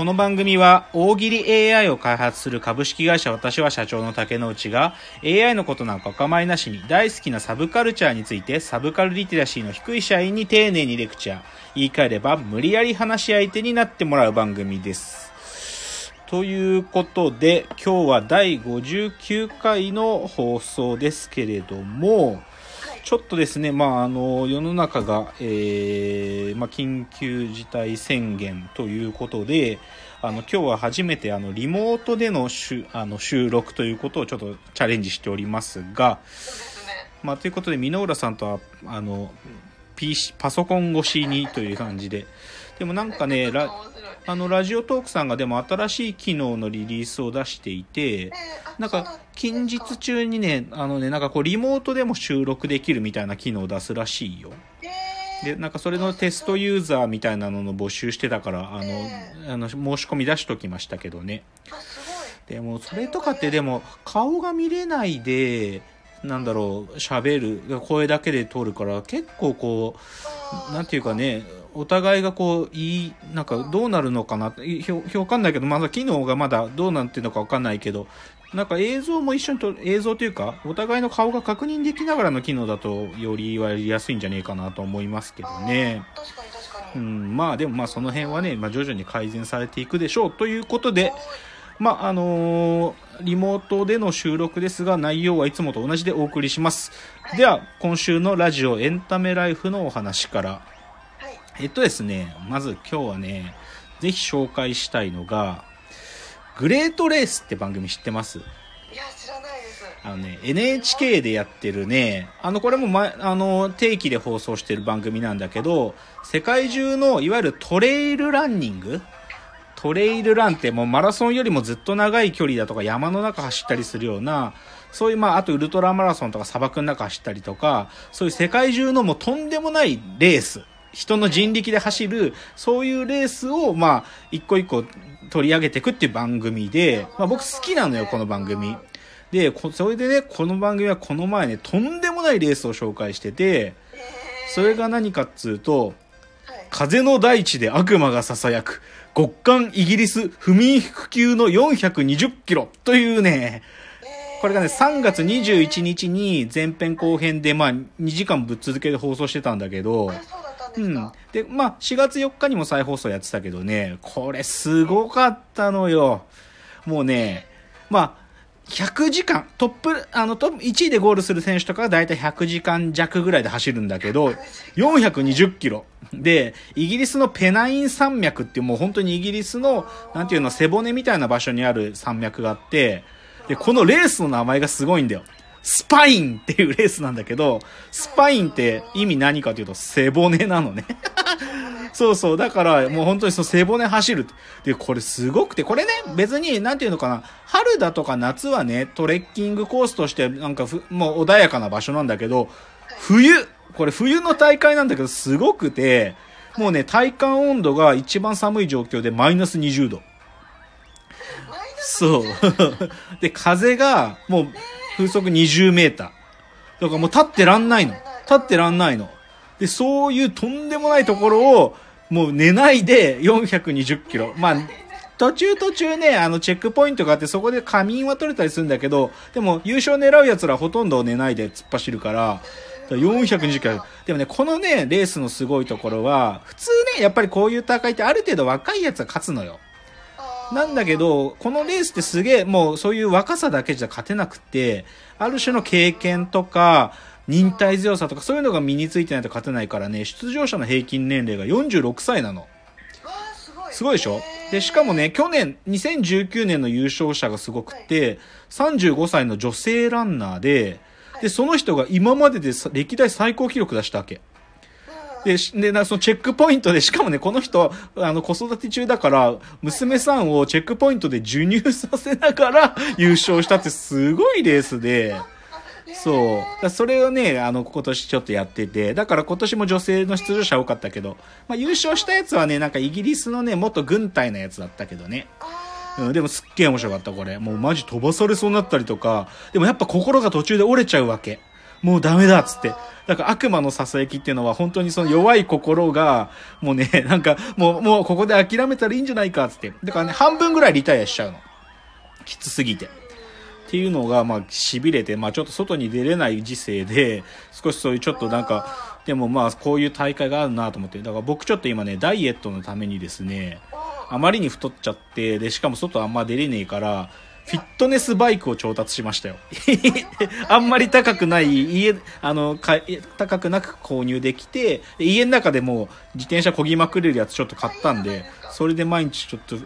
この番組は大喜利 AI を開発する株式会社私は社長の竹之内が AI のことなんかお構いなしに大好きなサブカルチャーについてサブカルリテラシーの低い社員に丁寧にレクチャー。言い換えれば無理やり話し相手になってもらう番組です。ということで今日は第59回の放送ですけれどもちょっとですね、まあ、あの、世の中が、えー、まあ、緊急事態宣言ということで、あの、今日は初めて、あの、リモートでの収あの収録ということをちょっとチャレンジしておりますが、まあ、ということで、箕浦さんとは、あの、PC、パソコン越しにという感じで、でもなんかね、あの、ラジオトークさんがでも新しい機能のリリースを出していて、なんか近日中にね、あのね、なんかこうリモートでも収録できるみたいな機能を出すらしいよ。えーで、なんかそれのテストユーザーみたいなのの募集してたから、あの、えあの申し込み出しときましたけどね。でもそれとかってでも顔が見れないで、なんだろう、喋る、声だけで通るから結構こう、なんていうかね、お互いがこう、いい、なんかどうなるのかな、いひょひょわかんないけど、まだ機能がまだどうなってるのかわかんないけど、なんか映像も一緒にと、映像というか、お互いの顔が確認できながらの機能だと、よりやりやすいんじゃねえかなと思いますけどね。あー確かに確かうに、ん、まあでもまあその辺はね、まあ徐々に改善されていくでしょうということで、まああのーリモートでの収録ですが内容はいつもと同じでお送りします。では、今週のラジオエンタメライフのお話から。はいえっとですね、まず今日はね、ぜひ紹介したいのが、グレートレースって番組知ってます？いや知らないです。あのね、NHK でやってるね、あの、これも前、あの、定期で放送してる番組なんだけど、世界中の、いわゆるトレイルランニング？トレイルランってもうマラソンよりもずっと長い距離だとか山の中走ったりするような、そういうまあ、あとウルトラマラソンとか砂漠の中走ったりとか、そういう世界中のもうとんでもないレース、人の人力で走る、そういうレースをまあ、一個一個取り上げていくっていう番組で、まあ僕好きなのよ、この番組。で、こそれでね、この番組はこの前ね、とんでもないレースを紹介してて、えそれが何かっつうと、風の大地で悪魔が囁く、極寒イギリス不眠不休の420キロというね、これがね、3月21日に前編後編で、まあ、2時間ぶっ続けで放送してたんだけど、うんでまあ、4月4日にも再放送やってたけどね、これすごかったのよ。もうね、まあ、100時間、トップ、あの、トップ1位でゴールする選手とかはだいたい100時間弱ぐらいで走るんだけど、420キロ。で、イギリスのペナイン山脈っていうもう本当にイギリスの、なんていうの、背骨みたいな場所にある山脈があって、で、このレースの名前がすごいんだよ。スパインっていうレースなんだけど、スパインって意味何かというと背骨なのね。そうそう。だから、もう本当にその背骨走る。で、これすごくて、これね、別に、なんていうのかな、春だとか夏はね、トレッキングコースとして、なんかふ、もう穏やかな場所なんだけど、冬、これ冬の大会なんだけど、すごくて、もうね、体感温度が一番寒い状況でマイナス20度？そう。で、風が、もう、風速20メーター。だからもう立ってらんないの。立ってらんないの。で、そういうとんでもないところを、もう寝ないで420キロ。まあ、途中途中ね、あの、チェックポイントがあって、そこで仮眠は取れたりするんだけど、でも、優勝狙う奴らほとんど寝ないで突っ走るから、420キロ。でもね、このね、レースのすごいところは、普通ね、やっぱりこういう大会ってある程度若い奴が勝つのよ。なんだけど、このレースってすげえ、もうそういう若さだけじゃ勝てなくて、ある種の経験とか、忍耐強さとかそういうのが身についてないと勝てないからね、出場者の平均年齢が46歳なの。すごい。でしょ？で、しかもね、去年、2019年の優勝者がすごくて、35歳の女性ランナーで、で、その人が今まででさ歴代最高記録出したわけ。で、で、なそのチェックポイントで、しかもね、この人、あの、子育て中だから、娘さんをチェックポイントで授乳させながら優勝したってすごいレースで、そう。それをね、あの、今年ちょっとやってて、だから今年も女性の出場者多かったけど、まあ優勝したやつはね、なんかイギリスのね、元軍隊のやつだったけどね。うん、でもすっげえ面白かった、これ。もうマジ飛ばされそうになったりとか、でもやっぱ心が途中で折れちゃうわけ。もうダメだっつって。だから悪魔のささやきっていうのは本当にその弱い心が、もうね、なんかもう、もうここで諦めたらいいんじゃないかっつって。だからね、半分ぐらいリタイアしちゃうの。きつすぎて。っていうのが、まあ、痺れて、まあ、ちょっと外に出れない時世で、少しそういうちょっとなんか、でもまあ、こういう大会があるなと思って、だから僕ちょっと今ね、ダイエットのためにですね、あまりに太っちゃって、で、しかも外あんま出れねえから、フィットネスバイクを調達しましたよ。あんまり高くない、家、あの、か高くなく購入できて、家の中でも自転車漕ぎまくれるやつちょっと買ったんで、それで毎日ちょっと、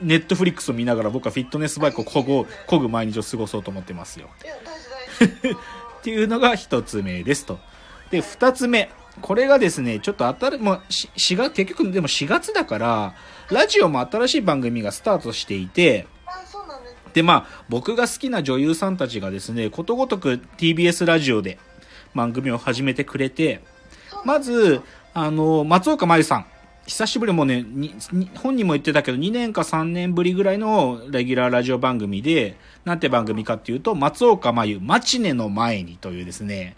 ネットフリックスを見ながら僕はフィットネスバイクを漕ぐ、漕ぐ毎日を過ごそうと思ってますよ。っていうのが一つ目ですと。で、二つ目。これがですね、ちょっと当たる、もう、し4月、結局でも4月だから、ラジオも新しい番組がスタートしていて、でまあ、僕が好きな女優さんたちがですね、ことごとく TBS ラジオで番組を始めてくれて、まず、あの、松岡真優さん。久しぶりもうね、本人も言ってたけど、2年か3年ぶりぐらいのレギュラーラジオ番組で、なんて番組かっていうと、松岡真優、マチネの前にというですね、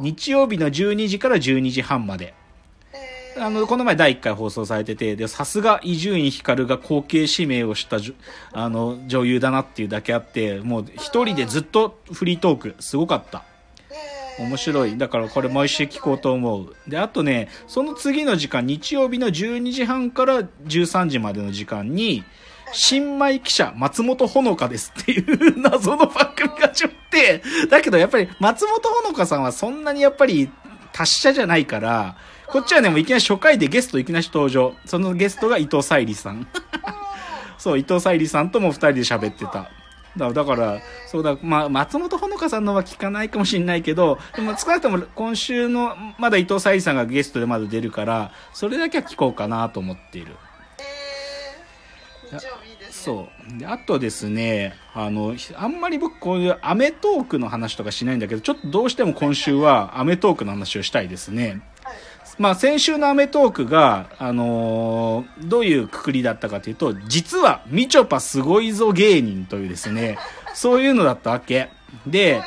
日曜日の12時から12時半まで。あの、この前第1回放送されてて、で、さすが伊集院光が後継指名をしたあの、女優だなっていうだけあって、もう一人でずっとフリートーク、すごかった。面白い。だからこれ毎週聞こうと思う。で、あとね、その次の時間、日曜日の12時半から13時までの時間に、新米記者、松本穂香ですっていう謎の番組がちょって、だけどやっぱり松本穂香さんはそんなにやっぱり達者じゃないから、こっちはね、もういきなり初回でゲストいきなり登場。そのゲストが伊藤沙莉さん。そう、伊藤沙莉さんとも二人で喋ってた。だだから、そうだ、まあ、松本穂香さんのは聞かないかもしれないけど、でも少なくとも今週の、まだ伊藤沙莉さんがゲストでまだ出るから、それだけは聞こうかなと思っている。えーいいですねそう。で、あとですね、あの、あんまり僕こういうアメトークの話とかしないんだけど、ちょっとどうしても今週はアメトークの話をしたいですね。まあ先週のアメトークが、あのーどういうくくりだったかというと、実はみちょぱすごいぞ芸人というですね、そういうのだったわけ。で、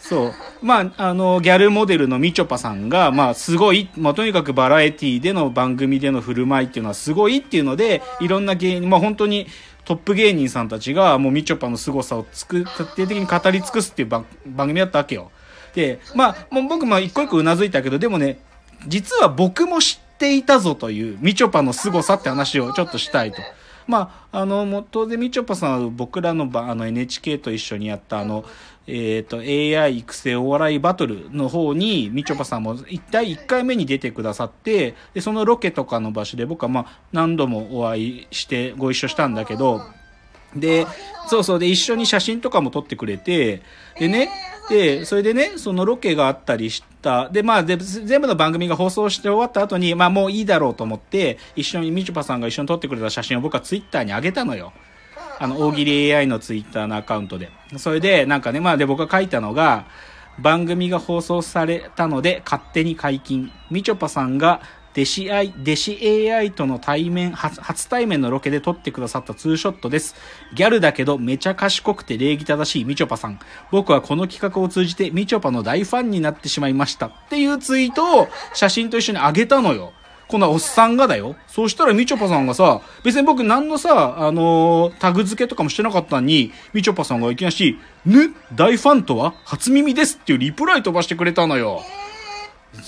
そう。まあ、あの、ギャルモデルのみちょぱさんが、まあ、すごい、まあ、とにかくバラエティでの番組での振る舞いっていうのはすごいっていうので、いろんな芸人、まあ、本当にトップ芸人さんたちが、もうみちょぱの凄さをつく、徹底的に語り尽くすっていう番番組だったわけよ。で、まあ、もう僕も一個一個うなずいたけど、でもね、実は僕も知っていたぞという、みちょぱの凄さって話をちょっとしたいと。まあ、あの、もう当然みちょぱさんは僕らのばあの NHK と一緒にやったあの、えっ、と、AI 育成お笑いバトルの方に、みちょぱさんも一体1回目に出てくださって、で、そのロケとかの場所で僕はまあ、何度もお会いしてご一緒したんだけど、で、そうそう、で、一緒に写真とかも撮ってくれて、でね、で、それでね、そのロケがあったりした。で、まあ、で、全部の番組が放送して終わった後に、まあもういいだろうと思って、一緒に、みちょぱさんが一緒に撮ってくれた写真を僕はツイッターに上げたのよ。あの、大喜利 AI のツイッターのアカウントで。それで、なんかね、まあで僕が書いたのが、番組が放送されたので勝手に解禁。みちょぱさんが弟子 AI、弟子 AI との対面、初初対面のロケで撮ってくださったツーショットです。ギャルだけどめちゃ賢くて礼儀正しいみちょぱさん。僕はこの企画を通じてみちょぱの大ファンになってしまいました。っていうツイートを写真と一緒に上げたのよ。こんなおっさんがだよ。そうしたらみちょぱさんがさ、別に僕何のさ、あのータグ付けとかもしてなかったのに、みちょぱさんがいきなり、ぬ大ファンとは？初耳ですっていうリプライ飛ばしてくれたのよ。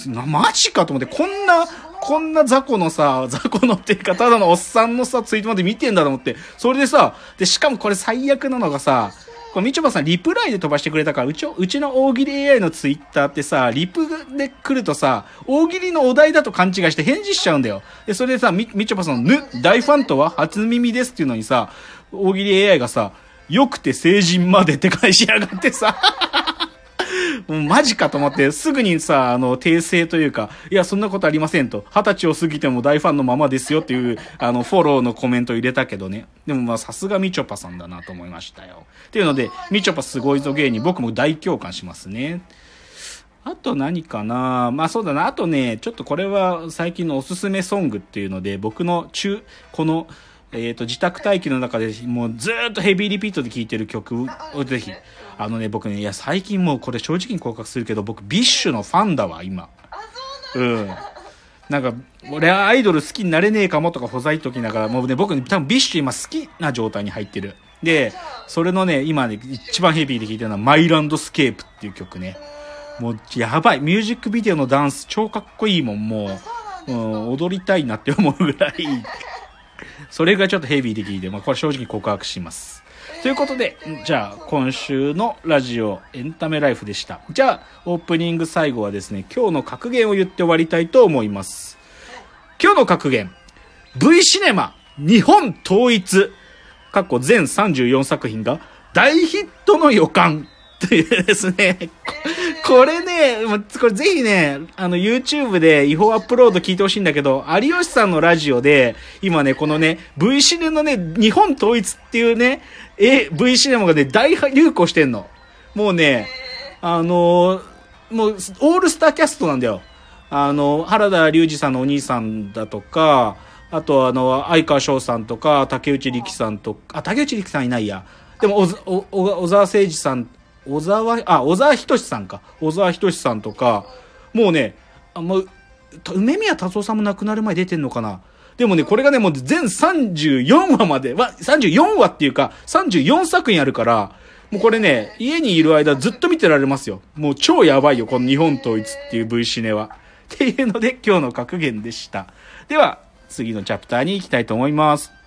な、マジかと思って、こんな、こんな雑魚のさ、雑魚のっていうか、ただのおっさんのさ、ツイートまで見てんだと思って、それでさ、で、しかもこれ最悪なのがさ、これみちょぱさんリプライで飛ばしてくれたから、うち、うちの大喜利 AI のツイッターってさ、リプで来るとさ、大喜利のお題だと勘違いして返事しちゃうんだよ。で、それでさ、み、みちょぱさん、ぬ、大ファンとは？初耳ですっていうのにさ、大喜利 AI がさ、よくて成人までって返しやがってさ、もうマジかと思って、すぐにさ、あの、訂正というか、いや、そんなことありませんと。二十歳を過ぎても大ファンのままですよっていう、あの、フォローのコメント入れたけどね。でもまあ、さすがみちょぱさんだなと思いましたよ。っていうので、みちょぱすごいぞ芸人、僕も大共感しますね。あと何かな？まあそうだな。あとね、ちょっとこれは最近のおすすめソングっていうので、僕の中、この、えっ、と、自宅待機の中でもうずーっとヘビーリピートで聴いてる曲をぜひ。あのね、僕ね、いや、最近もうこれ正直に告白するけど、僕、 BiSHのファンだわ、今。うん。なんか、俺はアイドル好きになれねえかもとかほざいときながら、もうね、僕ね、多分 BiSH 今好きな状態に入ってる。で、それのね、今ね、一番ヘビーで聴いてるのは、 My landscape っていう曲ね。もう、やばい。ミュージックビデオのダンス超かっこいいもん、もう。うん、踊りたいなって思うぐらい。それがちょっとヘビーで聞いて、まあ、これ正直告白します。ということで、じゃあ、今週のラジオエンタメライフでした。じゃあ、オープニング最後はですね、今日の格言を言って終わりたいと思います。今日の格言。V シネマ日本統一。過去全34作品が大ヒットの予感。というですね。これね、これぜひね、あの YouTube で違法アップロード聞いてほしいんだけど、有吉さんのラジオで、今ね、このね、V シネのね、日本統一っていうね、え、V シネマがね、大流行してんの。もうね、あのもう、オールスターキャストなんだよ。あの、原田龍二さんのお兄さんだとか、あとあの、相川翔さんとか、竹内力さんとか、あ、竹内力さんいないや。でも、小沢誠二さん、小沢、あ、小沢仁さんか。小沢仁さんとか、もうね、あもう、梅宮達夫さんも亡くなる前出てんのかな。でもね、これがね、もう全34話まで、わ、34話っていうか、34作品あるから、もうこれね、家にいる間ずっと見てられますよ。もう超やばいよ、この日本統一っていう V シネは。っていうので、今日の格言でした。では、次のチャプターに行きたいと思います。